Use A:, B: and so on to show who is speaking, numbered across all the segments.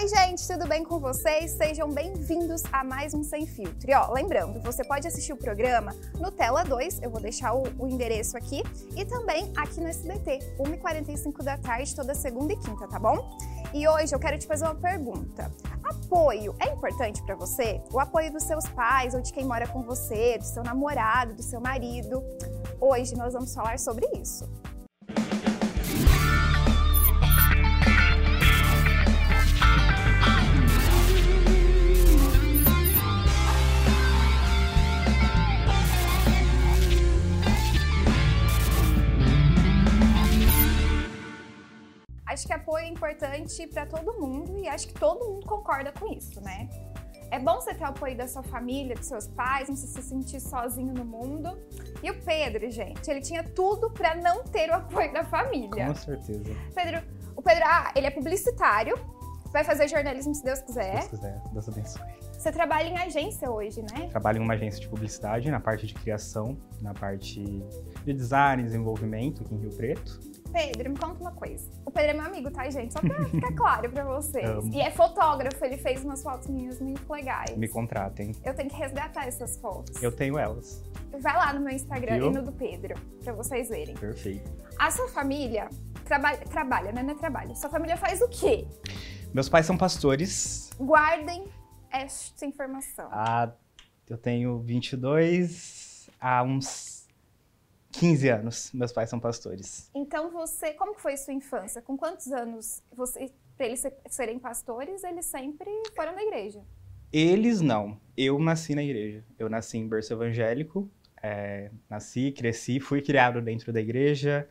A: Oi, gente, tudo bem com vocês? Sejam bem-vindos a mais um Sem Filtro. E ó, lembrando, você pode assistir o programa no Tela 2, eu vou deixar o, o endereço aqui, e também aqui no SBT, 1h45 da tarde, toda segunda e quinta, tá bom? E hoje eu quero te fazer uma pergunta. Apoio é importante para você? O apoio dos seus pais ou de quem mora com você, do seu namorado, do seu marido? Hoje nós vamos falar sobre isso. Que apoio é importante para todo mundo e acho que todo mundo concorda com isso, né? É bom você ter o apoio da sua família, dos seus pais, não se sentir sozinho no mundo. E o Pedro, gente, ele tinha tudo para não ter o apoio da família.
B: Com certeza.
A: Pedro, o Pedro, ah, ele é publicitário, vai fazer jornalismo se Deus quiser.
B: Se Deus quiser, Deus abençoe.
A: Você trabalha em agência hoje, né?
B: Trabalho em uma agência de publicidade, na parte de criação, na parte de design, desenvolvimento aqui em Rio Preto.
A: Pedro, me conta uma coisa. O Pedro é meu amigo, tá, gente? Só pra ficar claro pra vocês.
B: Amo.
A: E é fotógrafo, ele fez umas fotos minhas muito legais.
B: Me contratem.
A: Eu tenho que resgatar essas fotos.
B: Eu tenho elas.
A: Vai lá no meu Instagram
B: Viu?
A: e no do Pedro, pra vocês verem.
B: Perfeito.
A: A sua família trabalha, trabalha, né? Não é trabalho. Sua família faz o quê?
B: Meus pais são pastores.
A: Guardem esta informação.
B: Ah, eu tenho 22 há uns 15 anos. Meus pais são pastores.
A: Então você, como que foi sua infância? Com quantos anos você, eles ser- serem pastores, eles sempre foram na igreja?
B: Eles não. Eu nasci na igreja. Eu nasci em berço evangélico. é, nasci, cresci, fui criado dentro da igreja.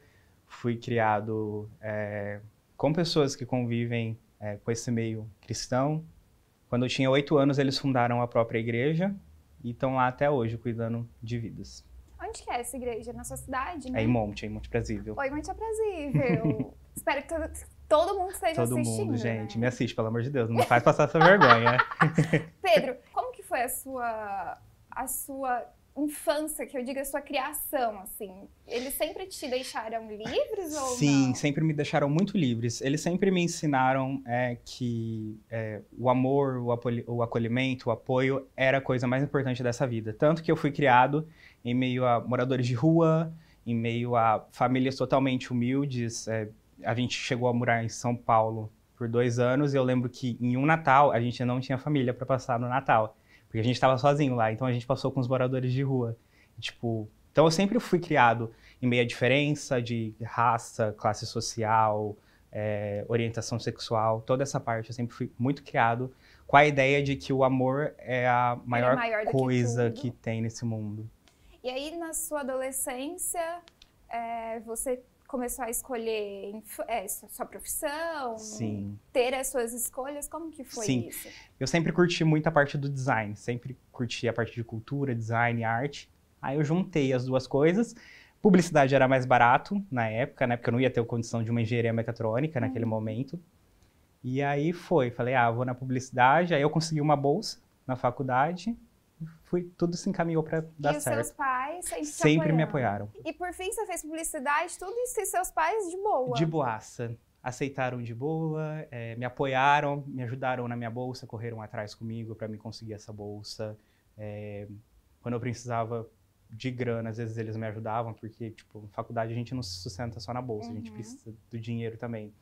B: Fui criado é, com pessoas que convivem é, com esse meio cristão. Quando eu tinha oito anos, eles fundaram a própria igreja e estão lá até hoje cuidando de vidas.
A: Onde que é essa igreja? Na sua cidade, né?
B: É em Monte, é em Monte Brasível.
A: Oi, muito aprazível. Espero que todo, todo mundo esteja
B: Todo
A: assistindo.
B: mundo, gente,
A: né?
B: me assiste, pelo amor de Deus, não me faz passar essa vergonha.
A: Pedro, como que foi a sua, a sua infância, que eu digo a sua criação, assim? Eles sempre te deixaram livres ou
B: Sim,
A: não?
B: sempre me deixaram muito livres. Eles sempre me ensinaram é, que é, o amor, o, o acolhimento, o apoio era a coisa mais importante dessa vida. Tanto que eu fui criado em meio a moradores de rua, em meio a famílias totalmente humildes. É, a gente chegou a morar em São Paulo por dois anos e eu lembro que em um Natal a gente não tinha família para passar no Natal, porque a gente estava sozinho lá. Então a gente passou com os moradores de rua. Tipo, então eu sempre fui criado em meio à diferença de raça, classe social, é, orientação sexual, toda essa parte eu sempre fui muito criado com a ideia de que o amor é a maior,
A: maior do que
B: coisa
A: tudo.
B: que tem nesse mundo.
A: E aí, na sua adolescência, é, você começou a escolher é, sua profissão?
B: Sim.
A: Ter as suas escolhas? Como que foi
B: Sim.
A: isso?
B: Eu sempre curti muito a parte do design, sempre curti a parte de cultura, design, arte. Aí eu juntei as duas coisas. Publicidade era mais barato na época, né? Porque eu não ia ter condição de uma engenharia mecatrônica naquele momento. E aí foi, falei, ah, vou na publicidade. Aí eu consegui uma bolsa na faculdade. Fui, tudo se encaminhou para dar
A: e os
B: certo.
A: seus pais sempre,
B: Sempre me
A: apoiaram? E por fim, você fez publicidade, tudo isso e seus pais de boa.
B: De boaça. Aceitaram de boa, eh, me apoiaram, me ajudaram na minha bolsa, correram atrás comigo para me conseguir essa bolsa. Eh, quando eu precisava de grana, às vezes eles me ajudavam, porque, tipo, na faculdade a gente não se sustenta só na bolsa, a gente
A: Uhum.
B: precisa do dinheiro também.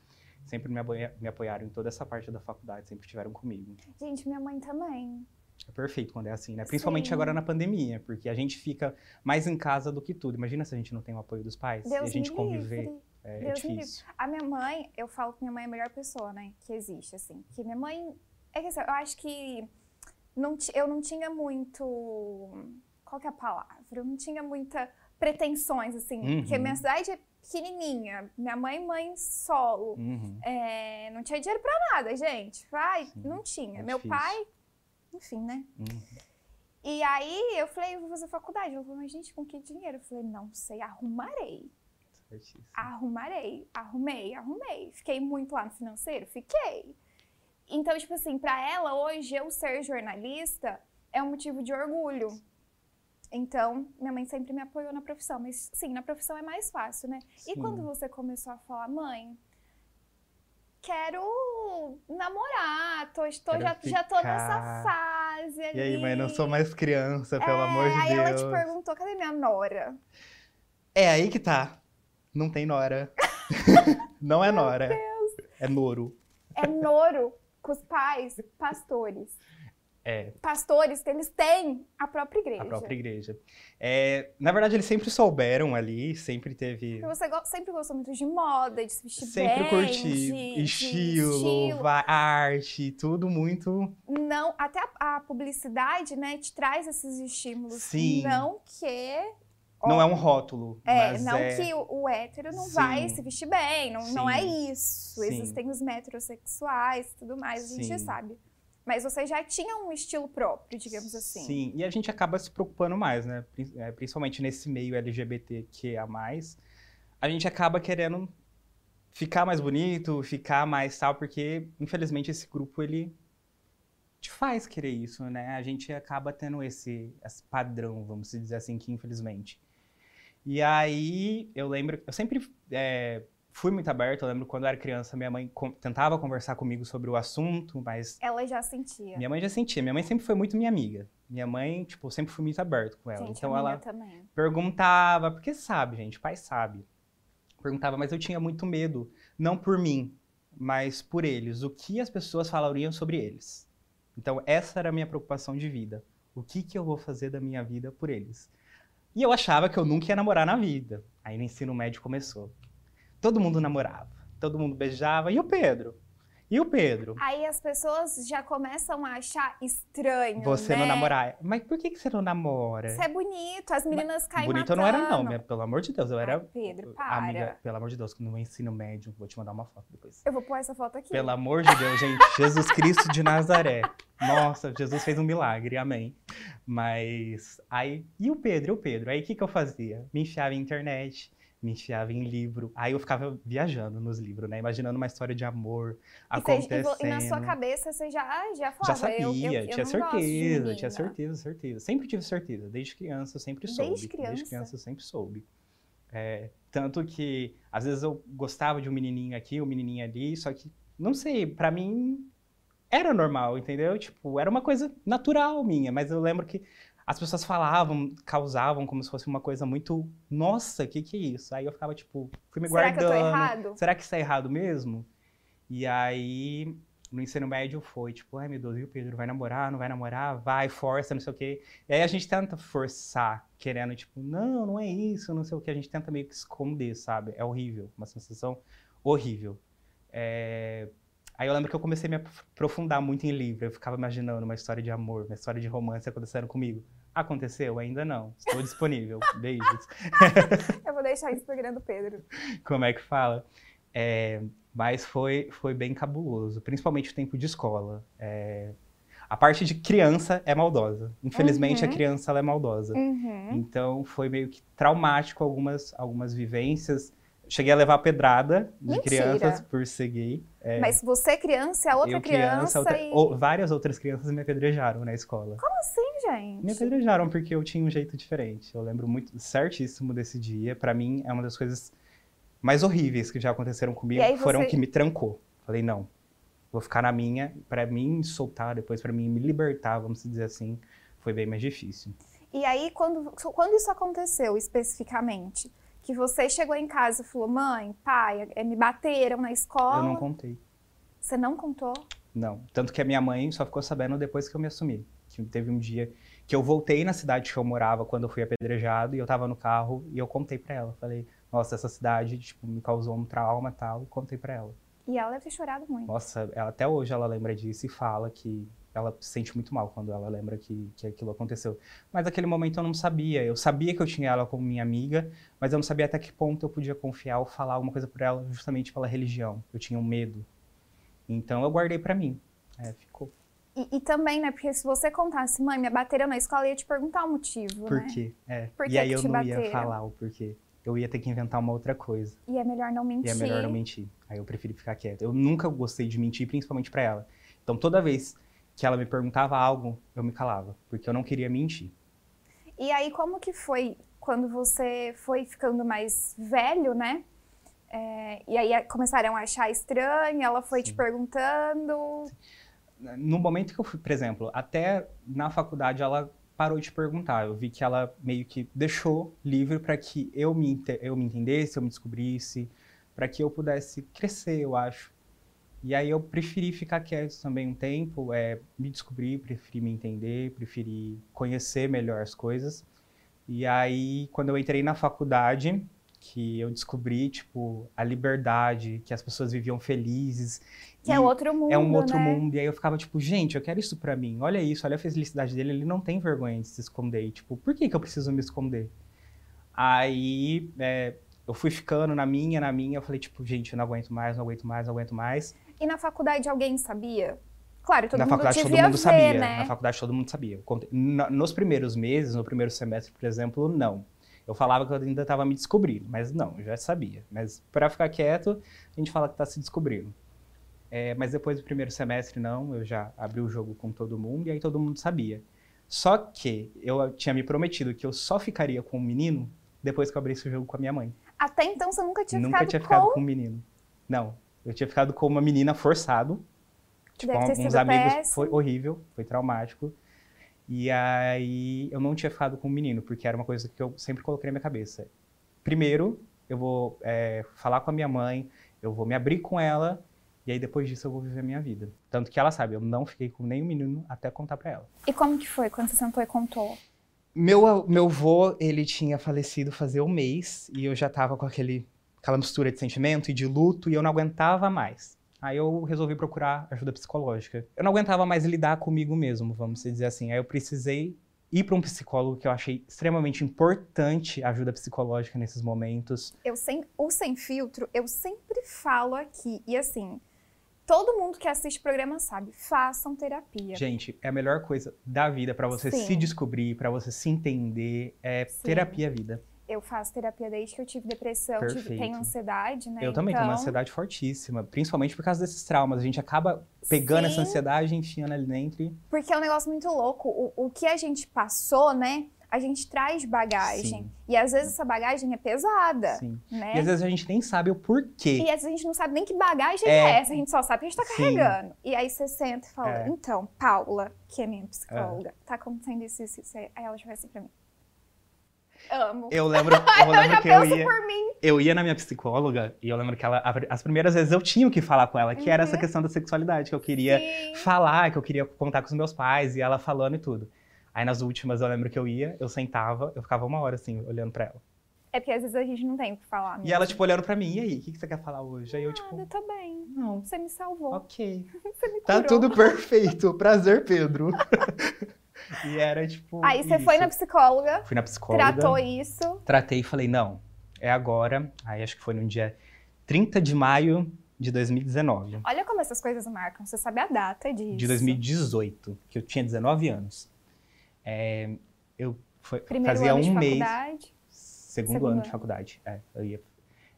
B: Sempre me apoiaram em toda essa parte da faculdade, sempre estiveram comigo.
A: Gente, minha mãe também.
B: É perfeito quando é assim, né? Principalmente
A: Sim.
B: agora na pandemia, porque a gente fica mais em casa do que tudo. Imagina se a gente não tem o apoio dos pais e a
A: Deus
B: gente conviver.
A: livre.
B: É, é
A: Deus livre.
B: difícil.
A: A minha mãe, eu falo que minha mãe é a melhor pessoa, né? Que existe, assim. Que minha mãe. É que assim, eu acho que não eu não tinha muito. Qual que é a palavra? Eu não tinha muita pretensões, assim.
B: Uhum.
A: Porque minha cidade é pequenininha. Minha mãe, mãe solo.
B: Uhum.
A: É, não tinha dinheiro pra nada, gente. Vai,
B: Sim,
A: não tinha.
B: é
A: Meu
B: difícil.
A: pai, enfim, né?
B: Uhum.
A: E aí eu falei, eu vou fazer faculdade. Ela falou, mas gente, com que dinheiro? Eu falei, não sei, arrumarei.
B: Certíssimo.
A: Arrumarei, arrumei, arrumei. Fiquei muito lá no financeiro? Fiquei. Então, tipo assim, pra ela hoje eu ser jornalista é um motivo de orgulho. Então, minha mãe sempre me apoiou na profissão, mas sim, na profissão é mais fácil, né? E
B: Sim.
A: quando você começou a falar, mãe, quero namorar, tô, tô
B: Quero
A: já, já tô nessa fase ali.
B: E aí, mãe, não sou mais criança, pelo
A: É,
B: amor de
A: aí
B: Deus.
A: ela te perguntou, cadê minha nora?
B: É aí que tá. Não tem nora. não é nora. É noro.
A: É noro com os pais, pastores.
B: É,
A: Pastores, eles têm a própria igreja.
B: a própria igreja. É, na verdade, eles sempre souberam ali, sempre teve.
A: Porque você go- sempre gostou muito de moda, de se vestir
B: Sempre
A: bem,
B: curti
A: de, de
B: estilo,
A: estilo.
B: va- arte, tudo muito.
A: Não, até a, a publicidade, né, te traz esses estímulos.
B: Sim.
A: Não que
B: Não é um rótulo.
A: É, não
B: é...
A: que o, o hétero não
B: Sim.
A: vai se vestir bem, não, não é isso.
B: Sim.
A: Existem os metrosexuais e tudo mais, a gente sabe. Mas você já tinha um estilo próprio, digamos assim.
B: Sim, e a gente acaba se preocupando mais, né? É, Principalmente nesse meio LGBTQIA+, a gente acaba querendo ficar mais bonito, ficar mais tal, porque, infelizmente, esse grupo, ele te faz querer isso, né? A gente acaba tendo esse, esse padrão, vamos dizer assim, que infelizmente. E aí, eu lembro, eu sempre é, fui muito aberto, eu lembro quando eu era criança, minha mãe tentava conversar comigo sobre o assunto, mas
A: Ela já sentia.
B: minha mãe já sentia. Minha mãe sempre foi muito minha amiga. Minha mãe, tipo, sempre fui muito aberto com ela.
A: Gente,
B: então ela
A: também.
B: perguntava, porque sabe, gente, pai sabe. Perguntava, mas eu tinha muito medo, não por mim, mas por eles. O que as pessoas falariam sobre eles. Então, essa era a minha preocupação de vida. O que, que eu vou fazer da minha vida por eles? E eu achava que eu nunca ia namorar na vida. Aí no ensino médio começou. Todo mundo namorava, todo mundo beijava. E o Pedro? E o Pedro?
A: Aí as pessoas já começam a achar estranho,
B: Você
A: né?
B: não namorar. Mas por que, que você não namora?
A: Você é bonito, as meninas caem
B: Bonito eu
A: matando.
B: não era, não, minha- pelo amor de Deus. Eu era.
A: Ai, Pedro, para.
B: Amiga, pelo amor de Deus, no ensino médio, vou te mandar uma foto depois.
A: Eu vou pôr essa foto aqui.
B: Pelo amor de Deus, gente, Jesus Cristo de Nazaré. Nossa, Jesus fez um milagre, amém. Mas aí, e o Pedro, e o Pedro? Aí o que, que eu fazia? Me enfiava em internet, me enfiava em livro. Aí eu ficava viajando nos livros, né? Imaginando uma história de amor
A: E,
B: acontecendo.
A: e na sua cabeça você já, já falava,
B: Já sabia,
A: eu, eu, eu
B: tinha certeza, tinha certeza, certeza. Sempre tive certeza, desde criança eu sempre
A: Desde
B: soube.
A: criança?
B: Desde criança eu sempre soube. É, tanto que, às vezes eu gostava de um menininho aqui, um menininho ali, só que, não sei, pra mim era normal, entendeu? Tipo, era uma coisa natural minha, mas eu lembro que as pessoas falavam, causavam como se fosse uma coisa muito, nossa, o que que é isso? Aí eu ficava, tipo, fui me
A: Será que eu
B: guardando.
A: tô errado?
B: Será que isso é errado mesmo? E aí, no ensino médio foi, tipo, ai meu Deus, e o Pedro vai namorar, não vai namorar? Vai, força, não sei o quê. E aí a gente tenta forçar, querendo, tipo, não, não é isso, não sei o que. A gente tenta meio que esconder, sabe? É horrível, uma sensação horrível. É, Aí eu lembro que eu comecei a me aprofundar muito em livro. Eu ficava imaginando uma história de amor, uma história de romance acontecendo comigo. Aconteceu? Ainda não. Estou disponível. Beijos.
A: Eu vou deixar isso pro Instagram do Pedro.
B: como é que fala. É, mas foi, foi bem cabuloso, principalmente o tempo de escola. É, a parte de criança é maldosa. Infelizmente,
A: Uhum.
B: a criança é maldosa.
A: Uhum.
B: Então, foi meio que traumático algumas, algumas vivências. Cheguei a levar pedrada de
A: Mentira.
B: crianças por ser gay. É,
A: Mas você criança, a outra
B: eu
A: criança,
B: outra-
A: e...
B: ou- várias outras crianças me apedrejaram na escola.
A: Como assim, gente?
B: Me apedrejaram porque eu tinha um jeito diferente. Eu lembro muito certíssimo desse dia. Pra mim, é uma das coisas mais horríveis que já aconteceram comigo.
A: Aí
B: Foram
A: você-
B: que me trancou. Falei, não, vou ficar na minha. Pra mim me soltar depois, pra mim me libertar, vamos dizer assim, foi bem mais difícil.
A: E aí, quando, quando isso aconteceu especificamente, que você chegou em casa e falou, mãe, pai, eh, me bateram na escola,
B: Eu não contei.
A: você não contou?
B: Não. Tanto que a minha mãe só ficou sabendo depois que eu me assumi. Que teve um dia que eu voltei na cidade que eu morava quando eu fui apedrejado e eu tava no carro e eu contei pra ela. Falei, nossa, essa cidade, tipo, me causou um trauma e tal. E contei pra ela.
A: E ela deve ter chorado muito.
B: Nossa, ela- até hoje ela lembra disso e fala que ela se sente muito mal quando ela lembra que, que aquilo aconteceu. Mas naquele momento eu não sabia. Eu sabia que eu tinha ela como minha amiga, mas eu não sabia até que ponto eu podia confiar ou falar alguma coisa pra ela justamente pela religião. Eu tinha um medo. Então eu guardei pra mim. É, ficou.
A: E, e também, né, porque se você contasse, mãe, me bateram na escola, eu ia te perguntar o motivo,
B: Por
A: né?
B: quê? É.
A: Por
B: e aí eu não ia
A: bateram?
B: falar o porquê. Eu ia ter que inventar uma outra coisa.
A: E é melhor não mentir.
B: E é melhor não mentir. Aí eu preferi ficar quieto. Eu nunca gostei de mentir, principalmente pra ela. Então toda vez que ela me perguntava algo, eu me calava, porque eu não queria mentir.
A: E aí, como que foi quando você foi ficando mais velho, né? É, e aí começaram a achar estranho, ela foi Sim. te perguntando.
B: No momento que eu fui, por exemplo, até na faculdade ela parou de perguntar. Eu vi que ela meio que deixou livre para que eu me, eu me entendesse, eu me descobrisse, para que eu pudesse crescer, eu acho. E aí eu preferi ficar quieto também um tempo, é, me descobrir, preferi me entender, preferi conhecer melhor as coisas. E aí, quando eu entrei na faculdade, que eu descobri, tipo, a liberdade, que as pessoas viviam felizes.
A: Que é outro mundo,
B: É um outro
A: né?
B: mundo. E aí eu ficava, tipo, gente, eu quero isso pra mim. Olha isso, olha a felicidade dele. Ele não tem vergonha de se esconder. E, tipo, por que, que eu preciso me esconder? Aí é, eu fui ficando na minha, na minha. Eu falei, tipo, gente, eu não aguento mais, não aguento mais, não aguento mais.
A: E na faculdade alguém sabia? Claro, todo
B: na
A: mundo
B: faculdade todo mundo
A: ver,
B: sabia.
A: né?
B: Na faculdade todo mundo sabia. Nos primeiros meses, no primeiro semestre, por exemplo, não. Eu falava que eu ainda estava me descobrindo, mas não, eu já sabia. Mas para ficar quieto, a gente fala que está se descobrindo. É, mas depois do primeiro semestre, não, eu já abri o jogo com todo mundo e aí todo mundo sabia. Só que eu tinha me prometido que eu só ficaria com o um menino depois que eu abrisse o jogo com a minha mãe.
A: Até então você nunca tinha
B: nunca
A: ficado
B: tinha ficado
A: com...
B: com um menino. Não, eu tinha ficado com uma menina forçado. Tipo,
A: Deve
B: uns
A: sido
B: amigos.
A: péssimo.
B: Foi horrível, foi traumático. E aí eu não tinha ficado com o menino, porque era uma coisa que eu sempre coloquei na minha cabeça. Primeiro, eu vou é, falar com a minha mãe, eu vou me abrir com ela, e aí depois disso eu vou viver a minha vida. Tanto que ela sabe, eu não fiquei com nenhum menino até contar pra ela.
A: E como que foi quando você sentou e contou?
B: Meu, meu vô, ele tinha falecido fazia um mês, e eu já tava com aquele, aquela mistura de sentimento e de luto, e eu não aguentava mais. Aí eu resolvi procurar ajuda psicológica. Eu não aguentava mais lidar comigo mesmo, vamos dizer assim. Aí eu precisei ir para um psicólogo que eu achei extremamente importante a ajuda psicológica nesses momentos.
A: Eu sem, o Sem Filtro, eu sempre falo aqui, e assim, todo mundo que assiste o programa sabe, façam terapia.
B: Gente, é a melhor coisa da vida para você
A: Sim.
B: se descobrir, para você se entender, é
A: Sim.
B: terapia vida.
A: Eu faço terapia desde que eu tive depressão, tive, tenho ansiedade, né?
B: Eu também tenho uma
A: Então,
B: ansiedade fortíssima, principalmente por causa desses traumas. A gente acaba pegando essa
A: Sim.
B: ansiedade, enfiando ali dentro. e-
A: Porque é um negócio muito louco. O, o que a gente passou, né? A gente traz bagagem.
B: Sim.
A: E às vezes essa bagagem é pesada,
B: Sim.
A: né?
B: E às vezes a gente nem sabe o porquê.
A: E às vezes a gente não sabe nem que bagagem é,
B: É.
A: essa, a gente só sabe que a gente tá
B: Sim.
A: carregando. E aí você senta e fala,
B: É.
A: então, Paula, que é minha psicóloga, tá acontecendo isso, isso, isso. Aí ela já vai assim pra mim. Amo.
B: Eu lembro, eu lembro
A: já
B: que eu ia,
A: por mim.
B: eu ia na minha psicóloga e eu lembro que ela, as primeiras vezes eu tinha o que falar com ela, que era essa
A: Uhum.
B: questão da sexualidade, que eu queria
A: Sim.
B: falar, que eu queria contar com os meus pais e ela falando e tudo. Aí nas últimas eu lembro que eu ia, eu sentava, eu ficava uma hora assim, olhando pra ela.
A: É porque às vezes a gente não tem o que falar.
B: E ela,
A: mesmo.
B: tipo, olhando pra mim, e aí, o que, que você quer falar hoje? Aí eu, tipo,
A: tá bem.
B: não,
A: Você me salvou.
B: ok.
A: Você me
B: Tá
A: curou.
B: tudo perfeito. Prazer, Pedro. e era, tipo.
A: Aí você foi na psicóloga,
B: Fui na psicóloga.
A: tratou isso.
B: Tratei e falei, não, é agora. Aí acho que foi no dia 30 de maio de 2019.
A: Olha como essas coisas marcam. Você sabe a data disso.
B: De 2018, que eu tinha 19 anos. É, eu foi-
A: Primeiro
B: fazia
A: ano
B: um
A: de
B: mês.
A: faculdade.
B: Segundo,
A: Segundo
B: ano de
A: ano.
B: faculdade. É, eu ia.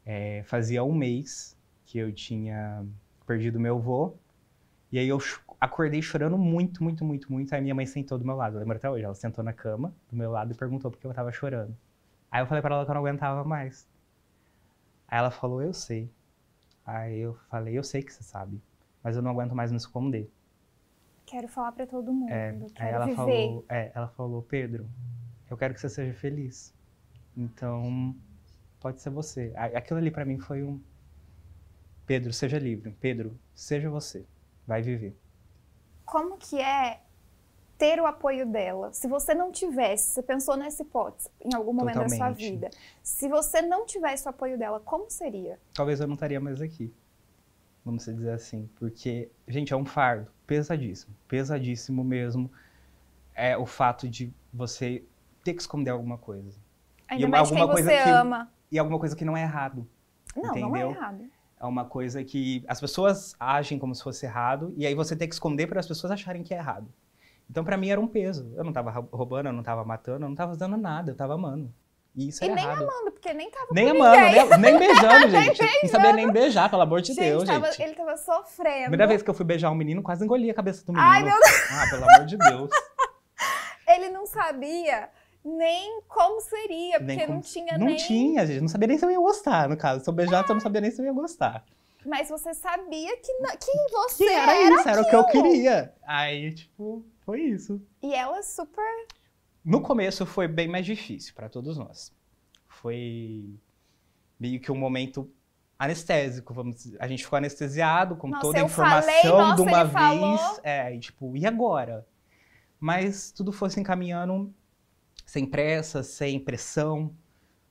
B: É, fazia um mês que eu tinha perdido meu avô. E aí eu acordei chorando muito, muito, muito, muito. Aí minha mãe sentou do meu lado. Eu lembro até hoje. Ela sentou na cama do meu lado e perguntou por que eu tava chorando. Aí eu falei pra ela que eu não aguentava mais. Aí ela falou, eu sei. Aí eu falei, eu sei que você sabe. Mas eu não aguento mais me esconder.
A: Quero falar pra todo mundo.
B: É, aí ela
A: viver.
B: falou, é, ela falou, Pedro, eu quero que você seja feliz. Então, pode ser você. Aquilo ali pra mim foi um Pedro, seja livre. Pedro, seja você. Vai viver.
A: Como que é ter o apoio dela? Se você não tivesse, você pensou nessa hipótese em algum momento da sua
B: Totalmente.
A: vida. Se você não tivesse o apoio dela, como seria?
B: Talvez eu não estaria mais aqui. Vamos dizer assim, porque gente, é um fardo pesadíssimo, pesadíssimo mesmo. É o fato de você ter que esconder alguma coisa.
A: Ainda
B: E
A: mais quem
B: alguma coisa
A: você
B: que-
A: ama.
B: E alguma coisa que não é errado.
A: Não, não é
B: entendeu?
A: errado.
B: É uma coisa que as pessoas agem como se fosse errado e aí você tem que esconder para as pessoas acharem que é errado. Então pra mim era um peso. Eu não tava rou- roubando, eu não tava matando, eu não tava fazendo nada, eu tava amando. E isso
A: E
B: é
A: nem
B: errado.
A: amando, porque nem tava
B: Nem amando,
A: ninguém.
B: né? nem beijando,
A: Nem
B: gente. Não sabia nem beijar, pelo amor de
A: Gente,
B: Deus,
A: tava-
B: gente.
A: ele tava sofrendo.
B: Primeira vez que eu fui beijar um menino, quase engoli a cabeça do menino.
A: Ai, meu
B: Ah, pelo amor de Deus.
A: Ele não sabia Nem como seria, porque
B: como-
A: não tinha
B: Não
A: nem.
B: tinha, gente. Não sabia nem se eu ia gostar, no caso. Se eu beijasse, eu não sabia nem se eu ia gostar.
A: Mas você sabia que, não- que você
B: Que era,
A: era.
B: isso, era o que eu queria. Aí, tipo, foi isso.
A: E ela super.
B: No começo foi bem mais difícil para todos nós. Foi meio que um momento anestésico, vamos dizer. A gente ficou anestesiado com
A: Nossa,
B: toda a informação
A: falei, nossa,
B: de uma
A: ele falou.
B: vez. É, e tipo, e agora? Mas tudo foi se encaminhando sem pressa, sem pressão.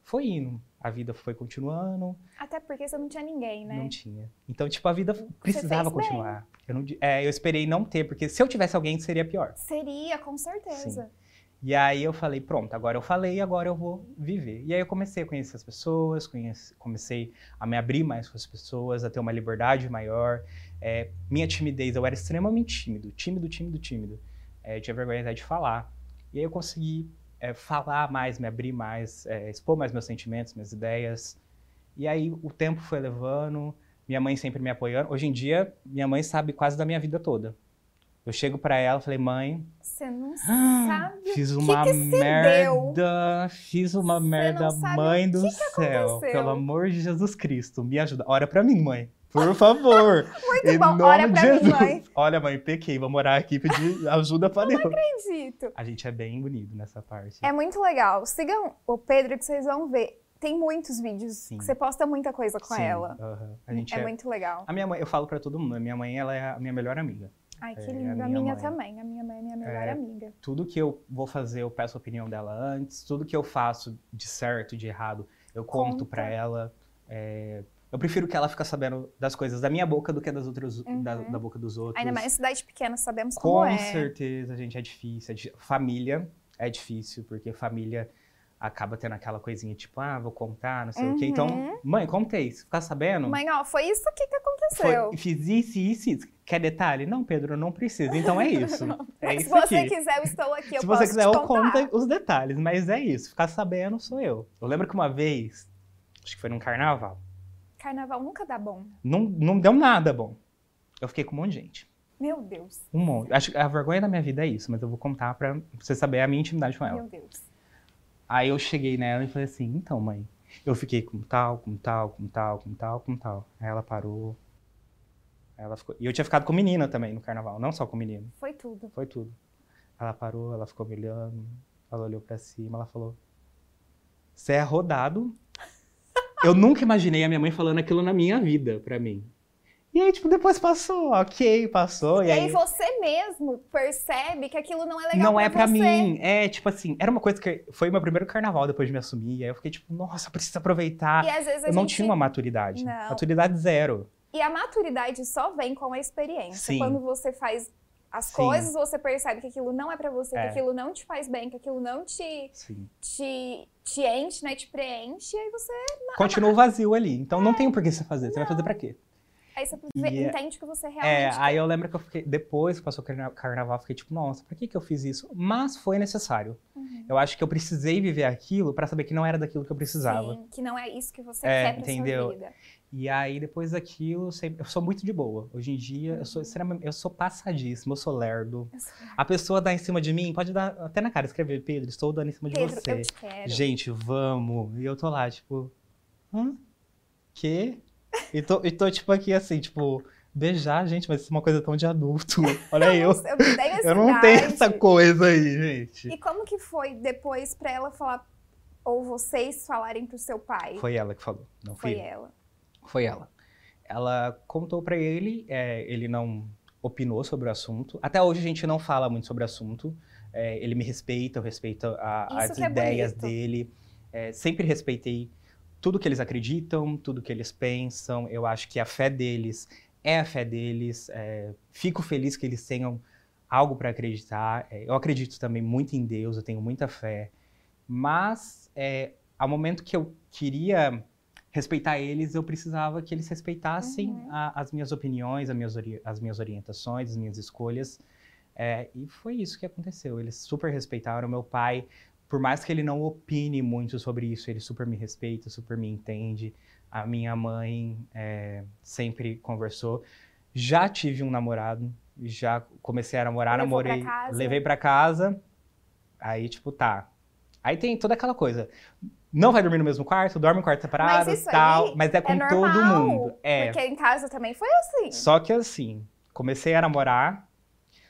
B: Foi indo. A vida foi continuando,
A: Até porque você não tinha ninguém, né?
B: não tinha. Então, tipo, a vida precisava continuar. Eu, não, é, eu esperei não ter, porque se eu tivesse alguém, seria pior.
A: Seria, com certeza.
B: E aí eu falei, pronto, agora eu falei, agora eu vou viver. E aí eu comecei a conhecer as pessoas, conhece- comecei a me abrir mais com as pessoas, a ter uma liberdade maior. É, minha timidez, eu era extremamente tímido, tímido, tímido, tímido. É, tinha vergonha até de falar. E aí eu consegui é, falar mais, me abrir mais, é, expor mais meus sentimentos, minhas ideias. E aí o tempo foi levando, minha mãe sempre me apoiando. Hoje em dia, minha mãe sabe quase da minha vida toda. Eu chego pra ela, falei, mãe,
A: Você não
B: ah,
A: sabe.
B: Fiz
A: que
B: uma
A: que se
B: merda. Fiz uma merda, mãe do
A: que que
B: céu.
A: aconteceu.
B: Pelo amor de Jesus Cristo, me ajuda. Ora pra mim, mãe. Por favor.
A: Muito
B: Em
A: bom.
B: de
A: pra mim,
B: Jesus.
A: mãe.
B: Olha, mãe, pequei. Vou morar aqui pedir ajuda pra Deus.
A: Acredito.
B: A gente é bem unido nessa parte.
A: É muito legal. Sigam o Pedro que vocês vão ver. Tem muitos vídeos
B: Sim.
A: que você posta muita coisa com
B: Sim,
A: ela.
B: aham. A gente
A: É
B: é,
A: muito legal.
B: A minha mãe, eu falo pra todo mundo, a minha mãe ela é a minha melhor amiga.
A: Ai, que
B: É, a
A: lindo. A
B: minha
A: minha, também. A minha mãe é minha melhor
B: É.
A: amiga.
B: Tudo que eu vou fazer, eu peço a opinião dela antes. Tudo que eu faço de certo, de errado, eu conto
A: Conta.
B: pra ela. É, Eu prefiro que ela fique sabendo das coisas da minha boca do que das outras, da,
A: Uhum.
B: da boca dos outros.
A: Ainda mais cidade pequena, sabemos como
B: Com
A: é.
B: certeza, gente, é difícil. é di- Família é difícil, porque família acaba tendo aquela coisinha tipo, ah, vou contar, não sei o quê. Então,
A: Uhum.
B: mãe, contei. Se ficar sabendo,
A: Mãe, ó, foi isso aqui que
B: foi,
A: aconteceu.
B: fiz isso, isso, isso. Quer detalhe? Não, Pedro, não precisa. Então é isso. É
A: Mas se
B: isso
A: você
B: aqui.
A: quiser, eu estou aqui. Eu
B: Se você quiser, eu conto os detalhes, mas é isso. Ficar sabendo sou eu. Eu lembro que uma vez, acho que foi num carnaval,
A: Carnaval nunca dá bom.
B: não, não deu nada bom. Eu fiquei com um monte de gente.
A: Meu Deus.
B: Um monte. Acho que a vergonha da minha vida é isso, mas eu vou contar pra você saber a minha intimidade com ela.
A: Meu Deus.
B: Aí eu cheguei nela e falei assim, então, mãe, eu fiquei com tal, com tal, com tal, com tal, com tal. Aí ela parou. Aí ela ficou. E eu tinha ficado com menina também no carnaval, não só com menino.
A: Foi tudo.
B: Foi tudo. Ela parou, ela ficou me olhando, ela olhou pra cima, ela falou: Você é rodado. Eu nunca imaginei a minha mãe falando aquilo na minha vida pra mim. E aí, tipo, depois passou, ok, passou.
A: E,
B: E,
A: aí
B: aí,
A: você mesmo percebe que aquilo não é legal
B: não é pra
A: você.
B: mim. É, tipo assim, era uma coisa que foi meu primeiro carnaval depois de me assumir. Aí eu fiquei tipo, nossa, preciso aproveitar.
A: E às vezes a
B: eu não
A: gente...
B: tinha uma maturidade.
A: Não.
B: Maturidade zero.
A: E a maturidade só vem com a experiência.
B: Sim.
A: Quando você faz as
B: Sim.
A: coisas, você percebe que aquilo não é pra você,
B: É.
A: que aquilo não te faz bem, que aquilo não te,
B: Sim.
A: te, te enche, né? Te preenche, e aí você,
B: Continua vazio ali. Então não tem por que você fazer. Você vai fazer pra quê?
A: aí você
B: E é-
A: entende que você
B: É,
A: realmente
B: aí eu lembro que eu fiquei, depois que passou o carna- carnaval, eu fiquei tipo, nossa, por que, que eu fiz isso? Mas foi necessário.
A: Uhum.
B: Eu acho que eu precisei viver aquilo pra saber que não era daquilo que eu precisava.
A: Sim, que não é isso que você
B: É,
A: quer pra
B: entendeu?
A: sua vida.
B: E aí, depois daquilo, eu sou muito de boa. Hoje em dia, eu
A: Uhum.
B: sou extremamente, eu sou passadíssimo, eu sou lerdo.
A: Eu sou-
B: A pessoa dá em cima de mim, pode dar até na cara, escrever, Pedro, estou dando em cima de
A: Pedro,
B: você.
A: eu te quero.
B: Gente, vamos. E eu tô lá, tipo, hã? Quê? E tô, e tô, tipo, aqui assim, tipo, beijar, gente, mas isso é uma coisa tão de adulto. Olha eu.
A: eu não tenho essa
B: Eu não tenho essa coisa aí, gente.
A: E como que foi depois pra ela falar, ou vocês falarem pro seu pai?
B: Foi ela que falou, não
A: Foi
B: fui eu.
A: ela.
B: Foi ela. Ela contou pra ele, é, ele não opinou sobre o assunto. Até hoje a gente não fala muito sobre o assunto. É, ele me respeita, eu respeito a- as
A: é
B: ideias
A: bonito.
B: dele. É, sempre respeitei tudo que eles acreditam, tudo que eles pensam. Eu acho que a fé deles é a fé deles. É, fico feliz que eles tenham algo para acreditar. Eu acredito também muito em Deus, eu tenho muita fé. Mas é, ao momento que eu queria respeitar eles, eu precisava que eles respeitassem
A: Uhum.
B: a- as minhas opiniões, as minhas, as minhas orientações, as minhas escolhas. É, e foi isso que aconteceu. Eles super respeitaram. Meu pai, por mais que ele não opine muito sobre isso, ele super me respeita, super me entende. A minha mãe é, sempre conversou. Já tive um namorado, já comecei a namorar,
A: Levou pra
B: namorei,
A: casa?
B: levei pra casa. Aí, tipo, tá. Aí tem toda aquela coisa. Não vai dormir no mesmo quarto, dorme em quarto separado
A: Mas isso
B: tal. mas é com
A: é
B: todo mundo. É.
A: Porque em casa também foi assim.
B: Só que assim, comecei a namorar.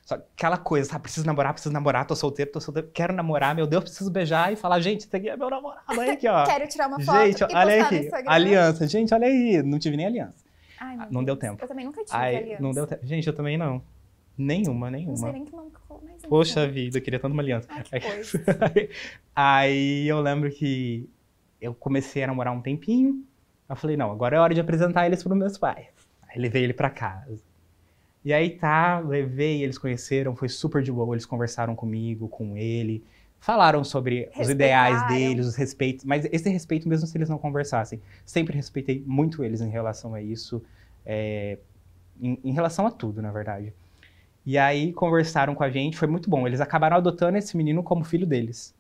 B: Só que aquela coisa, sabe? Preciso namorar, preciso namorar, tô solteiro, tô solteiro, quero namorar, meu Deus, preciso beijar e falar, gente, esse aqui é meu namorado. Olha aqui, ó.
A: Quero tirar uma foto
B: gente, olha aqui. Aliança, gente, olha aí. Não tive nem aliança.
A: Ai, meu
B: não deu
A: Deus.
B: tempo.
A: Eu também nunca tive
B: Aí,
A: aliança.
B: não deu tempo. Gente, eu também não. Nenhuma,
A: Não sei
B: nenhuma.
A: nem que ficou, mas.
B: Poxa vida, eu queria tanto uma aliança.
A: Ai, que coisa.
B: Aí eu lembro que eu comecei a namorar um tempinho. Eu falei, não, agora é hora de apresentar eles para os meus pais. Aí levei ele para casa. E aí tá, levei, eles conheceram, foi super de boa. Eles conversaram comigo, com ele, falaram sobre os ideais deles, os respeitos. Mas esse respeito, mesmo se eles não conversassem, sempre respeitei muito eles em relação a isso, é, em, em relação a tudo, na verdade. E aí conversaram com a gente, foi muito bom. Eles acabaram adotando esse menino como filho deles.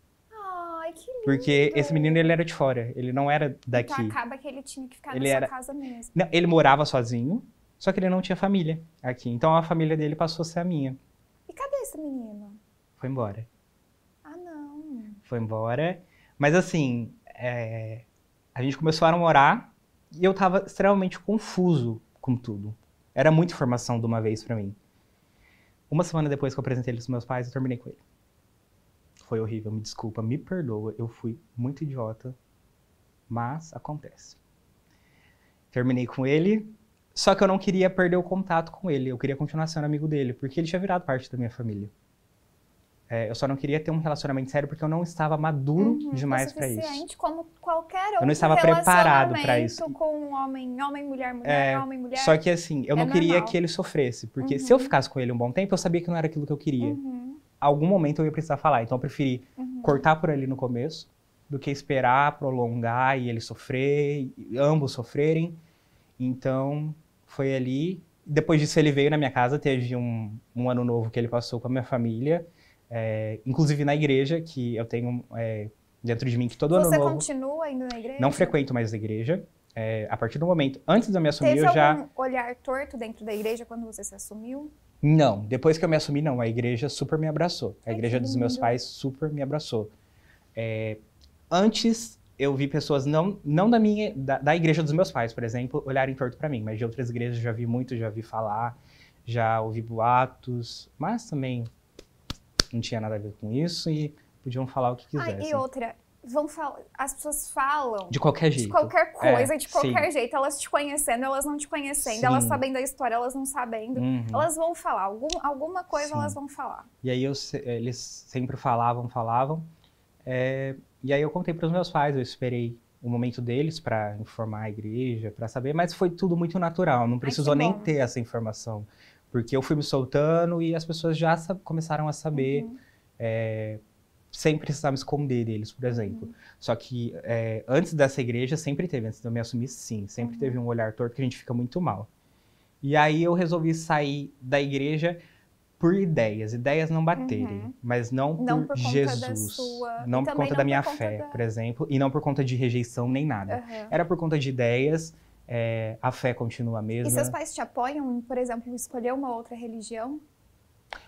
B: Porque esse menino ele era de fora, ele não era daqui.
A: Então acaba que ele tinha que ficar
B: Ele
A: na sua
B: era-
A: casa mesmo.
B: Não, ele morava sozinho, só que ele não tinha família aqui. Então a família dele passou a ser a minha.
A: E cadê esse menino?
B: Foi embora.
A: Ah, não.
B: Foi embora. Mas assim, é, a gente começou a namorar e eu tava extremamente confuso com tudo. Era muita informação de uma vez pra mim. Uma semana depois que eu apresentei ele pros meus pais, eu terminei com ele. Foi horrível, me desculpa, me perdoa, eu fui muito idiota, mas acontece. Terminei com ele, só que eu não queria perder o contato com ele, eu queria continuar sendo amigo dele, porque ele tinha virado parte da minha família. É, eu só não queria ter um relacionamento sério porque eu não estava maduro
A: Uhum,
B: demais
A: o
B: pra isso.
A: como qualquer outro
B: não estava preparado
A: relacionamento
B: isso.
A: com um homem, homem, mulher, mulher,
B: É,
A: homem, mulher.
B: Só que assim, eu
A: É
B: não queria
A: normal.
B: que ele sofresse, porque se eu
A: Uhum.
B: ficasse com ele um bom tempo, eu sabia que não era aquilo que eu queria.
A: Uhum,
B: Algum momento eu ia precisar falar, então eu preferi
A: uhum.
B: cortar por ali no começo do que esperar prolongar e ele sofrer, e ambos sofrerem. Então, foi ali. Depois disso, ele veio na minha casa, teve um, um ano novo que ele passou com a minha família, é, inclusive na igreja, que eu tenho é, dentro de mim que todo ano
A: Você
B: novo.
A: continua indo na igreja?
B: Não frequento mais a igreja. é, a partir do momento, antes de eu me assumir,
A: Teve
B: eu já.
A: algum olhar torto dentro da igreja quando você se assumiu?
B: Não, depois que eu me assumi, não. A igreja super me abraçou. A igreja dos meus pais super me abraçou. É, antes, eu vi pessoas não, não da minha, da, da igreja dos meus pais, por exemplo, olharem torto pra mim, mas de outras igrejas eu já vi muito, já vi falar, já ouvi boatos, mas também não tinha nada a ver com isso e podiam falar o que quisessem.
A: e outra, vão falar, as pessoas falam
B: De qualquer
A: de
B: jeito.
A: qualquer coisa,
B: É,
A: de qualquer jeito, elas te conhecendo, elas não te conhecendo,
B: Sim.
A: elas sabendo a história, elas não sabendo.
B: Uhum.
A: Elas vão falar, algum, alguma coisa
B: Sim.
A: elas vão falar.
B: E aí eu eles sempre falavam, falavam. É, e aí eu contei para os meus pais, eu esperei o momento deles para informar a igreja, para saber, mas foi tudo muito natural, não precisou
A: que
B: nem ter essa informação, porque eu fui me soltando e as pessoas já começaram a saber,
A: Uhum.
B: é, sem precisar me esconder deles, por
A: Uhum.
B: exemplo. Só que é, antes dessa igreja sempre teve, antes de eu me assumir, sim, sempre
A: Uhum.
B: teve um olhar torto que a gente fica muito mal. E aí eu resolvi sair da igreja por ideias, ideias não baterem,
A: Uhum.
B: mas não por
A: Não por
B: Jesus,
A: sua-
B: não
A: e
B: por conta
A: não
B: da minha
A: conta
B: fé,
A: da-
B: por exemplo, e não por conta de rejeição nem nada. Era por conta de ideias, é, a fé continua a
A: E
B: mesma.
A: seus pais te apoiam por exemplo, escolher uma outra religião?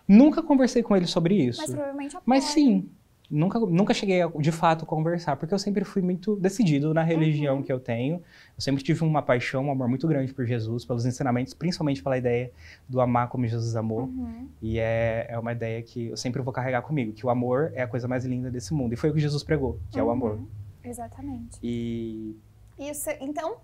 B: Nunca conversei com eles sobre isso,
A: Mas provavelmente apoiam.
B: mas sim, nunca, nunca cheguei a de fato conversar, porque eu sempre fui muito decidido na religião
A: Uhum.
B: que eu tenho. Eu sempre tive uma paixão, um amor muito grande por Jesus, pelos ensinamentos, principalmente pela ideia do amar como Jesus amou.
A: Uhum.
B: E é, é uma ideia que eu sempre vou carregar comigo, que o amor é a coisa mais linda desse mundo. E foi o que Jesus pregou, que é o amor.
A: Uhum. Exatamente.
B: E
A: Isso, então,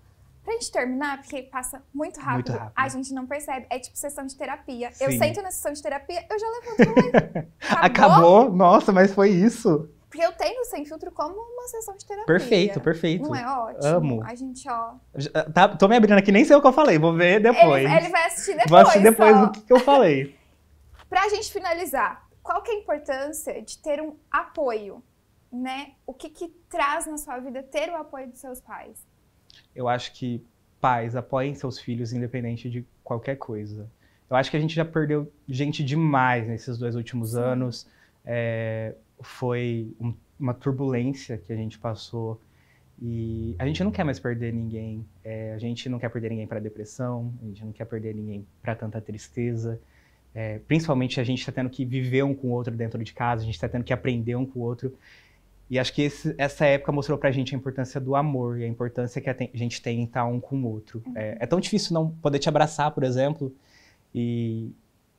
A: pra gente terminar, porque passa muito rápido,
B: rápido.
A: a gente não percebe. É tipo sessão de terapia. Eu
B: Sim.
A: sento na sessão de terapia, eu já levanto falei,
B: acabou? Nossa, mas foi isso.
A: Porque eu tenho o sem filtro como uma sessão de terapia.
B: Perfeito, perfeito.
A: Não é ótimo?
B: Amo.
A: A gente, ó.
B: Tá, tô me abrindo aqui, nem sei o que eu falei, vou ver depois.
A: Ele, ele vai assistir depois.
B: Vou assistir depois
A: só.
B: o que, que eu falei.
A: Pra gente finalizar, qual que é a importância de ter um apoio, né? O que que traz na sua vida ter o apoio dos seus pais?
B: Eu acho que pais apoiem seus filhos independente de qualquer coisa. Eu acho que a gente já perdeu gente demais nesses dois últimos
A: Sim.
B: anos. É, foi um- uma turbulência que a gente passou e a gente não quer mais perder ninguém. É, a gente não quer perder ninguém para depressão. A gente não quer perder ninguém para tanta tristeza. É, principalmente a gente está tendo que viver um com o outro dentro de casa. A gente está tendo que aprender um com o outro. E acho que esse, essa época mostrou pra gente a importância do amor e a importância que a gente tem em estar um com o outro. Uhum. É, é, tão difícil não poder te abraçar, por exemplo. E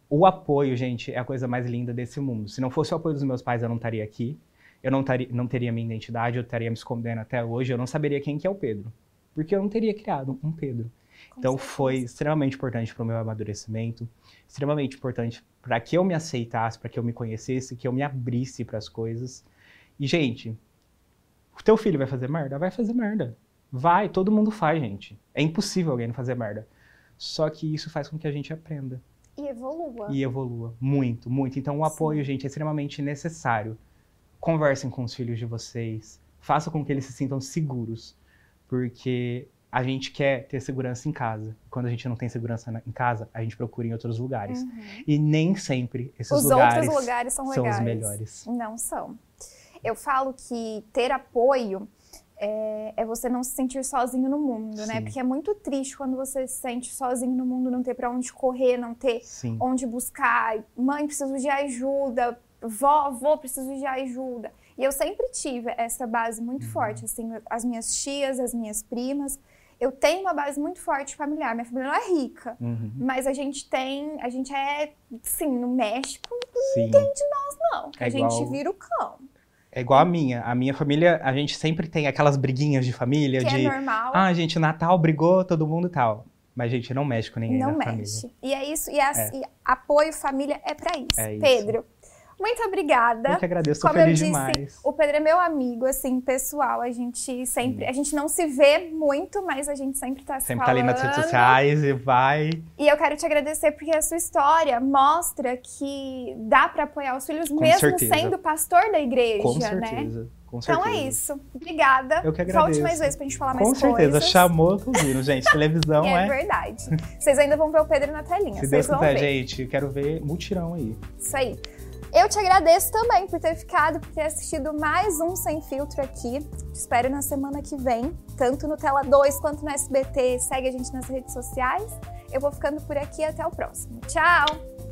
B: o apoio, gente, é a coisa mais linda desse mundo. Se não fosse o apoio dos meus pais, eu não estaria aqui. Eu não, taria, não teria minha identidade, eu estaria me escondendo até hoje. Eu não saberia quem que é o Pedro. Porque eu não teria criado um Pedro. Com então certeza. foi extremamente importante para o meu amadurecimento, extremamente importante para que eu me aceitasse, para que eu me conhecesse, que eu me abrisse para as coisas. E, gente, o teu filho vai fazer merda? Vai fazer merda. Vai, todo mundo faz, gente. É impossível alguém não fazer merda. Só que isso faz com que a gente aprenda.
A: E evolua.
B: E evolua. Muito, muito. Então, o apoio, Sim. gente, é extremamente necessário. Conversem com os filhos de vocês. Façam com que eles se sintam seguros. Porque a gente quer ter segurança em casa. Quando a gente não tem segurança em casa, a gente procura em outros lugares. Uhum. E nem sempre esses
A: os
B: lugares,
A: outros lugares são,
B: são os melhores.
A: Não são. Eu falo que ter apoio é, é, você não se sentir sozinho no mundo, né? Sim. né? Porque é muito triste quando você se sente sozinho no mundo, não ter para onde correr, não ter Sim. onde buscar. Mãe, preciso de ajuda. Vó, avô, preciso de ajuda. E eu sempre tive essa base muito uhum. forte, assim, as minhas tias, as minhas primas. Eu tenho uma base muito forte familiar. Minha família não é rica, uhum. mas a gente tem, a gente é, sim, no México, Sim. ninguém de nós não. É a igual... gente vira o cão
B: é igual a minha. A minha família, a gente sempre tem aquelas briguinhas de família.
A: Que
B: é de,
A: é normal.
B: Ah, gente, Natal brigou todo mundo tal. Mas, gente, não mexe com ninguém
A: não
B: na
A: mexe.
B: família.
A: E é isso. E, é. e apoio família é para isso. É Pedro, muito obrigada.
B: Eu que agradeço, Como feliz eu disse, demais.
A: O Pedro é meu amigo, assim, pessoal. A gente sempre, Sim. a gente não se vê muito, mas a gente sempre tá se
B: sempre
A: falando.
B: Sempre tá ali nas redes sociais e vai.
A: E eu quero te agradecer porque a sua história mostra que dá para apoiar os filhos
B: Com
A: mesmo
B: certeza.
A: sendo pastor da igreja,
B: Com
A: né?
B: certeza. Com certeza.
A: Então é isso. Obrigada.
B: Eu que agradeço.
A: Volte mais vezes pra gente falar
B: Com
A: mais
B: coisas. Com certeza. Chamou, tô vindo, gente. Televisão
A: é.
B: é.
A: verdade. Vocês ainda vão ver o Pedro na telinha.
B: Se
A: Deus
B: quiser,
A: ver.
B: gente. Quero ver mutirão aí.
A: Isso aí. Eu te agradeço também por ter ficado, por ter assistido mais um Sem Filtro aqui. Te espero na semana que vem, tanto no Tela 2 quanto no SBT. Segue a gente nas redes sociais. Eu vou ficando por aqui até o próximo. Tchau!